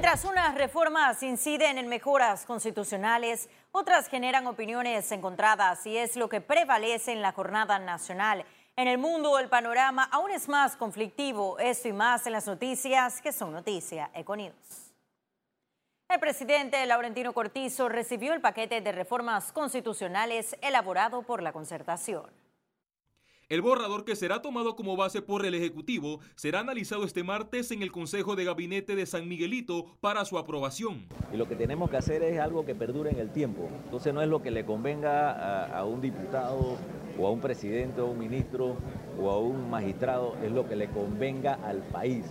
Mientras unas reformas inciden en mejoras constitucionales, otras generan opiniones encontradas y es lo que prevalece en la jornada nacional. En el mundo el panorama aún es más conflictivo, esto y más en las noticias que son noticia Econius. El presidente Laurentino Cortizo recibió el paquete de reformas constitucionales elaborado por la concertación. El borrador que será tomado como base por el Ejecutivo será analizado este martes en el Consejo de Gabinete de San Miguelito para su aprobación. Y lo que tenemos que hacer es algo que perdure en el tiempo. Entonces no es lo que le convenga a, un diputado o a un presidente o a un ministro o a un magistrado, es lo que le convenga al país.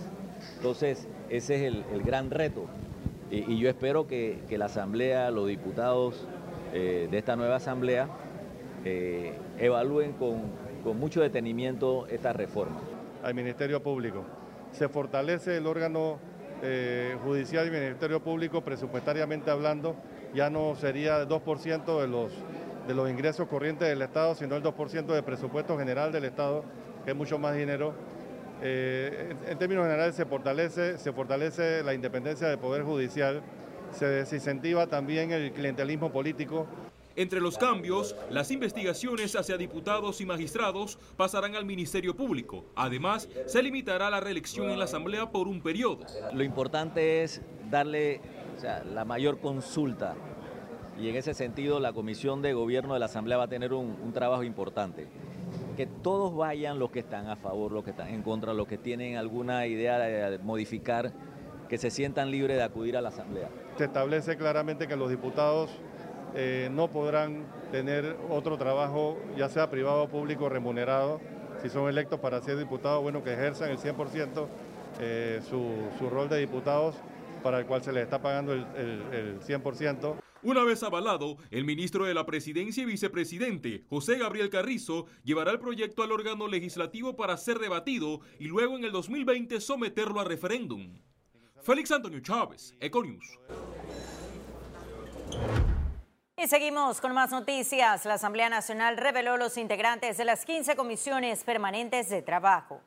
Entonces ese es el, gran reto. Y, yo espero que, la Asamblea, los diputados eh, de esta nueva Asamblea, eh, evalúen con con mucho detenimiento esta reforma. Al Ministerio Público. Se fortalece el órgano eh, judicial y Ministerio Público presupuestariamente hablando, ya no sería el 2% de los, de los ingresos corrientes del Estado, sino el 2% del presupuesto general del Estado, que es mucho más dinero. Eh, en, términos generales se fortalece, se fortalece la independencia del Poder Judicial, se desincentiva también el clientelismo político entre los cambios, las investigaciones hacia diputados y magistrados pasarán al Ministerio Público. Además, se limitará la reelección en la Asamblea por un periodo. Lo importante es darle la mayor consulta y en ese sentido la Comisión de Gobierno de la Asamblea va a tener un, un trabajo importante. Que todos vayan los que están a favor, los que están en contra, los que tienen alguna idea de modificar, que se sientan libres de acudir a la Asamblea. Se establece claramente que los diputados eh, no podrán tener otro trabajo, ya sea privado o público, remunerado. Si son electos para ser diputados, bueno, que ejerzan el 100% eh, su, rol de diputados para el cual se les está pagando el, el 100%. Una vez avalado, el ministro de la Presidencia y vicepresidente, José Gabriel Carrizo, llevará el proyecto al órgano legislativo para ser debatido y luego en el 2020 someterlo a referéndum. Félix Antonio Chávez, Econius. Y seguimos con más noticias. La Asamblea Nacional reveló los integrantes de las 15 comisiones permanentes de trabajo.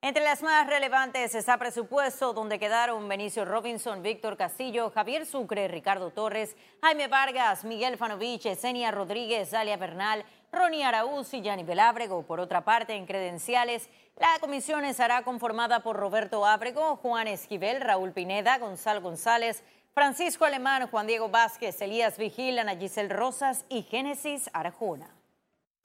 Entre las más relevantes está presupuesto, donde quedaron Benicio Robinson, Víctor Castillo, Javier Sucre, Ricardo Torres, Jaime Vargas, Miguel Fanovich, Esenia Rodríguez, Dalia Bernal, Ronnie Araúz y Yanni Belábrego. Por otra parte, en credenciales, la comisión estará conformada por Roberto Ábrego, Juan Esquivel, Raúl Pineda, Gonzalo González, Francisco Alemán, Juan Diego Vázquez, Elías Vigil, Ana Rosas y Génesis Arjona.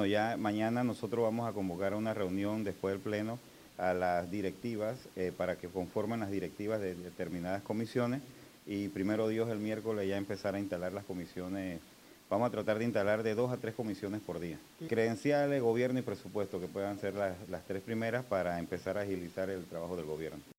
Ya mañana nosotros vamos a convocar una reunión después del Pleno a las directivas eh, para que conformen las directivas de determinadas comisiones y primero Dios el miércoles ya empezar a instalar las comisiones. Vamos a tratar de instalar de dos a tres comisiones por día. Credenciales, gobierno y presupuesto, que puedan ser las, las tres primeras para empezar a agilizar el trabajo del gobierno.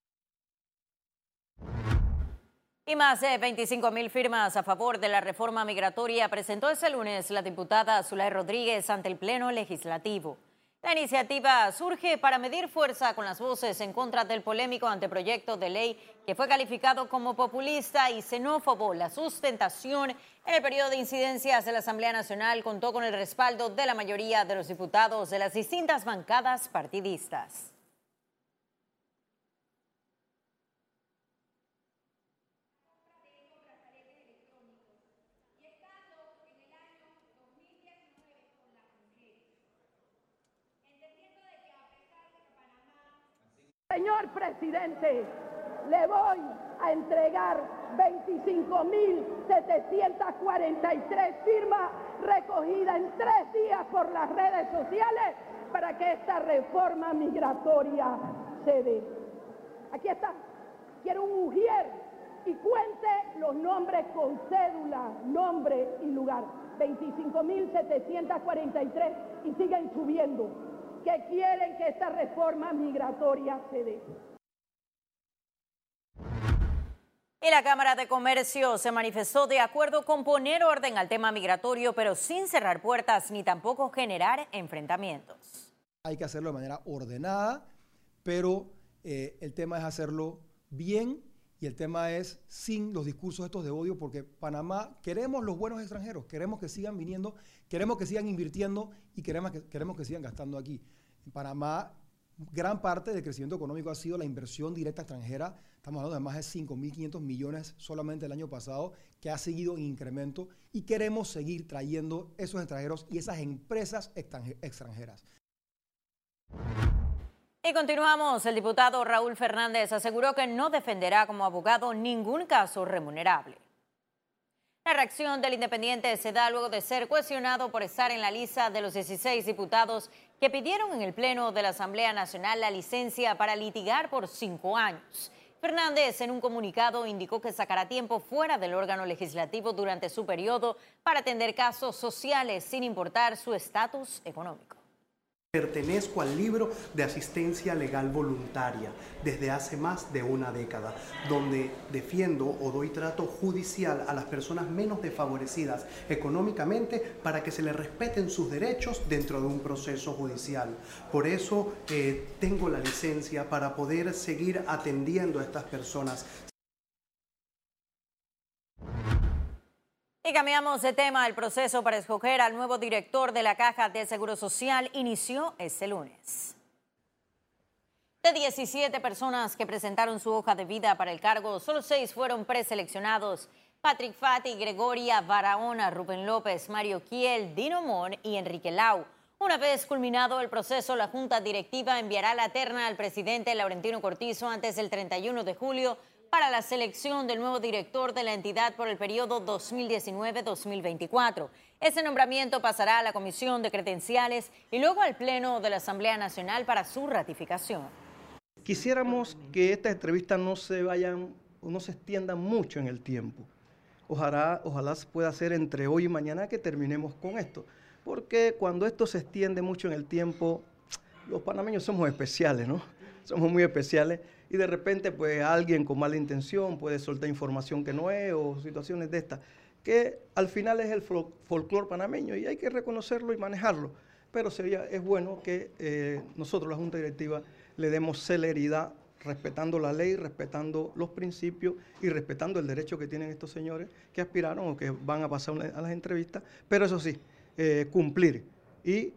Y más de 25 mil firmas a favor de la reforma migratoria presentó este lunes la diputada Zulay Rodríguez ante el Pleno Legislativo. La iniciativa surge para medir fuerza con las voces en contra del polémico anteproyecto de ley que fue calificado como populista y xenófobo. La sustentación en el periodo de incidencias de la Asamblea Nacional contó con el respaldo de la mayoría de los diputados de las distintas bancadas partidistas. Señor presidente, le voy a entregar 25.743 firmas recogidas en tres días por las redes sociales para que esta reforma migratoria se dé. Aquí está. Quiero un ujier y cuente los nombres con cédula, nombre y lugar. 25.743 y siguen subiendo que quieren que esta reforma migratoria se dé. Y la Cámara de Comercio se manifestó de acuerdo con poner orden al tema migratorio, pero sin cerrar puertas ni tampoco generar enfrentamientos. Hay que hacerlo de manera ordenada, pero eh, el tema es hacerlo bien y el tema es sin los discursos estos de odio, porque Panamá queremos los buenos extranjeros, queremos que sigan viniendo, queremos que sigan invirtiendo y queremos que, queremos que sigan gastando aquí. En Panamá gran parte del crecimiento económico ha sido la inversión directa extranjera. Estamos hablando de más de 5.500 millones solamente el año pasado, que ha seguido en incremento y queremos seguir trayendo esos extranjeros y esas empresas extranjeras. Y continuamos. El diputado Raúl Fernández aseguró que no defenderá como abogado ningún caso remunerable. La reacción del independiente se da luego de ser cuestionado por estar en la lista de los 16 diputados que pidieron en el Pleno de la Asamblea Nacional la licencia para litigar por cinco años. Fernández en un comunicado indicó que sacará tiempo fuera del órgano legislativo durante su periodo para atender casos sociales sin importar su estatus económico. Pertenezco al libro de asistencia legal voluntaria desde hace más de una década, donde defiendo o doy trato judicial a las personas menos desfavorecidas económicamente para que se les respeten sus derechos dentro de un proceso judicial. Por eso eh, tengo la licencia para poder seguir atendiendo a estas personas Y cambiamos de tema. El proceso para escoger al nuevo director de la Caja de Seguro Social inició este lunes. De 17 personas que presentaron su hoja de vida para el cargo, solo seis fueron preseleccionados. Patrick Fati, Gregoria Barahona, Rubén López, Mario Kiel, Dino Mon y Enrique Lau. Una vez culminado el proceso, la Junta Directiva enviará la terna al presidente Laurentino Cortizo antes del 31 de julio para la selección del nuevo director de la entidad por el periodo 2019-2024. Ese nombramiento pasará a la Comisión de Credenciales y luego al Pleno de la Asamblea Nacional para su ratificación. Quisiéramos que estas entrevistas no se vayan no se extiendan mucho en el tiempo. Ojalá, ojalá pueda ser entre hoy y mañana que terminemos con esto. Porque cuando esto se extiende mucho en el tiempo, los panameños somos especiales, ¿no? Somos muy especiales y de repente pues alguien con mala intención puede soltar información que no es o situaciones de estas, que al final es el folclore panameño y hay que reconocerlo y manejarlo. Pero sería, es bueno que eh, nosotros, la Junta Directiva, le demos celeridad respetando la ley, respetando los principios y respetando el derecho que tienen estos señores que aspiraron o que van a pasar a las entrevistas, pero eso sí, eh, cumplir y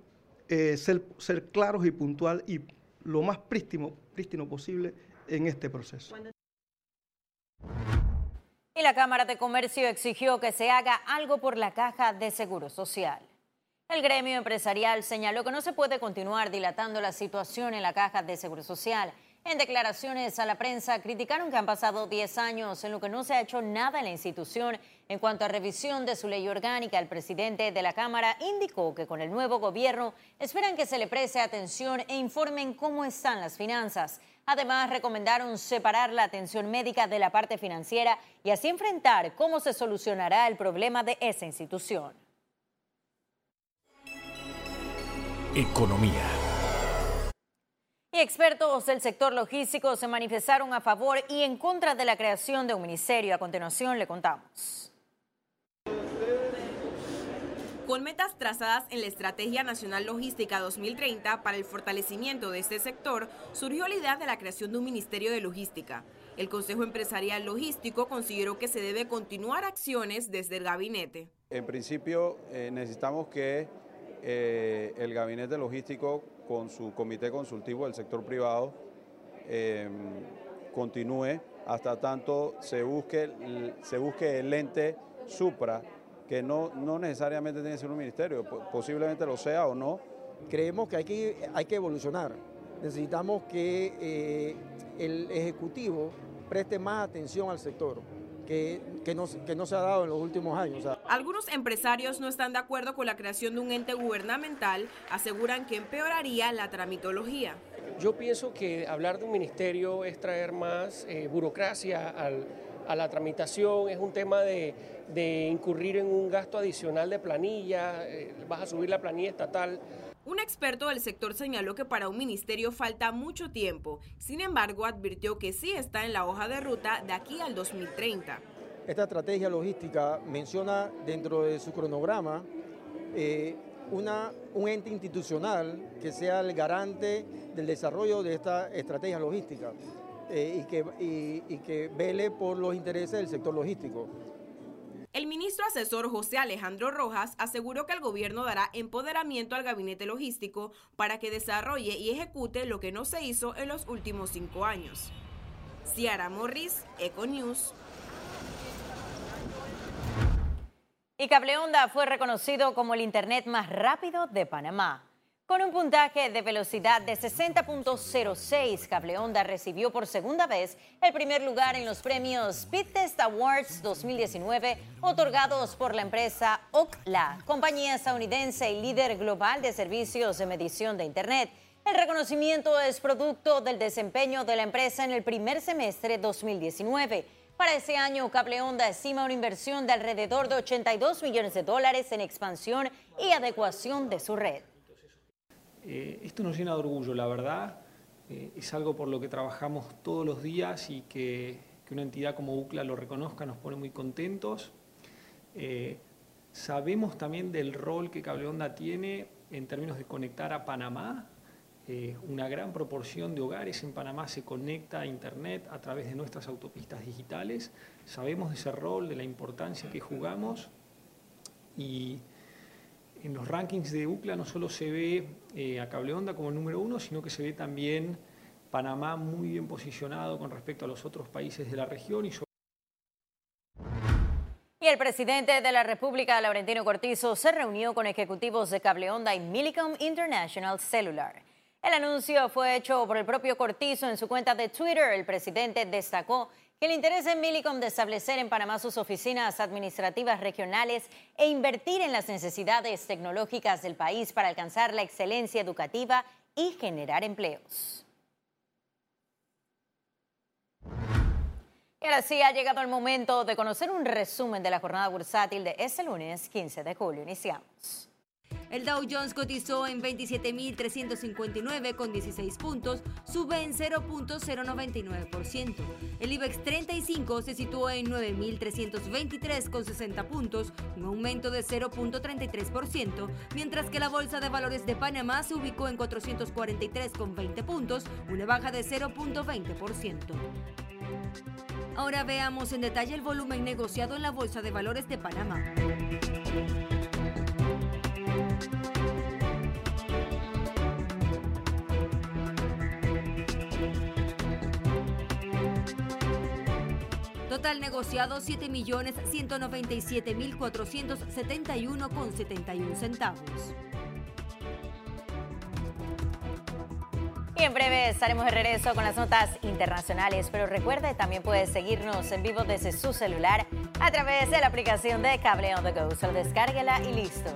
eh, ser, ser claros y puntual y lo más prístino, prístino posible en este proceso. Y la Cámara de Comercio exigió que se haga algo por la caja de seguro social. El gremio empresarial señaló que no se puede continuar dilatando la situación en la caja de seguro social en declaraciones a la prensa criticaron que han pasado 10 años en lo que no se ha hecho nada en la institución en cuanto a revisión de su ley orgánica. El presidente de la Cámara indicó que con el nuevo gobierno esperan que se le preste atención e informen cómo están las finanzas. Además, recomendaron separar la atención médica de la parte financiera y así enfrentar cómo se solucionará el problema de esa institución. Economía. Y expertos del sector logístico se manifestaron a favor y en contra de la creación de un ministerio. A continuación le contamos. Con metas trazadas en la Estrategia Nacional Logística 2030 para el fortalecimiento de este sector, surgió la idea de la creación de un Ministerio de Logística. El Consejo Empresarial Logístico consideró que se debe continuar acciones desde el gabinete. En principio, eh, necesitamos que eh, el gabinete logístico con su comité consultivo del sector privado em, continúe hasta tanto se busque, se busque el ente supra, que no, no necesariamente tiene que ser un ministerio, posiblemente lo sea o no. Creemos que hay que, hay que evolucionar. Necesitamos que eh, el Ejecutivo preste más atención al sector que, no, se ha dado en los últimos años. Algunos empresarios no están de acuerdo con la creación de un ente gubernamental, aseguran que empeoraría la tramitología. Yo pienso que hablar de un ministerio es traer más eh, burocracia a la tramitación, es un tema de, incurrir en un gasto adicional de planilla, eh, vas a subir la planilla estatal. Un experto del sector señaló que para un ministerio falta mucho tiempo, sin embargo advirtió que sí está en la hoja de ruta de aquí al 2030. Esta estrategia logística menciona dentro de su cronograma eh, una, un ente institucional que sea el garante del desarrollo de esta estrategia logística eh, y, que, y que vele por los intereses del sector logístico. El ministro asesor José Alejandro Rojas aseguró que el gobierno dará empoderamiento al gabinete logístico para que desarrolle y ejecute lo que no se hizo en los últimos cinco años. Ciara Morris, Econews. Y Cableonda fue reconocido como el Internet más rápido de Panamá. Con un puntaje de velocidad de 60.06, Cableonda recibió por segunda vez el primer lugar en los premios Speedtest Awards 2019 otorgados por la empresa Ookla, compañía estadounidense y líder global de servicios de medición de Internet. El reconocimiento es producto del desempeño de la empresa en el primer semestre 2019. Para ese año, Cable Onda estima una inversión de alrededor de 82 millones de dólares en expansión y adecuación de su red. Eh, esto nos llena de orgullo, la verdad. Eh, es algo por lo que trabajamos todos los días y que, una entidad como UCLA lo reconozca nos pone muy contentos. Eh, sabemos también del rol que Cable Onda tiene en términos de conectar a Panamá una gran proporción de hogares en Panamá se conecta a Internet a través de nuestras autopistas digitales. Sabemos de ese rol, de la importancia que jugamos y en los rankings de UCLA no solo se ve eh, a Cable Onda como el número uno, sino que se ve también Panamá muy bien posicionado con respecto a los otros países de la región y y el presidente de la República, Laurentino Cortizo, se reunió con ejecutivos de Cable Onda y Millicom International Cellular. El anuncio fue hecho por el propio Cortizo en su cuenta de Twitter. El presidente destacó el interés en Millicom de establecer en Panamá sus oficinas administrativas regionales e invertir en las necesidades tecnológicas del país para alcanzar la excelencia educativa y generar empleos. Y ahora sí ha llegado el momento de conocer un resumen de la jornada bursátil de este lunes 15 de julio. Iniciamos. El Dow Jones cotizó en 27.359 con 16 puntos, sube en 0.099%. El IBEX 35 se situó en 9.323 con 60 puntos, un aumento de 0.33%, mientras que la Bolsa de Valores de Panamá se ubicó en 443 con 20 puntos, una baja de 0.20%. Ahora veamos en detalle el volumen negociado en la Bolsa de Valores de Panamá. Total negociado 7.197.471,71 centavos. Y en breve estaremos de regreso con las notas internacionales, pero recuerde, también puede seguirnos en vivo desde su celular a través de la aplicación de Cable on the Go. Solo descárguela y listo.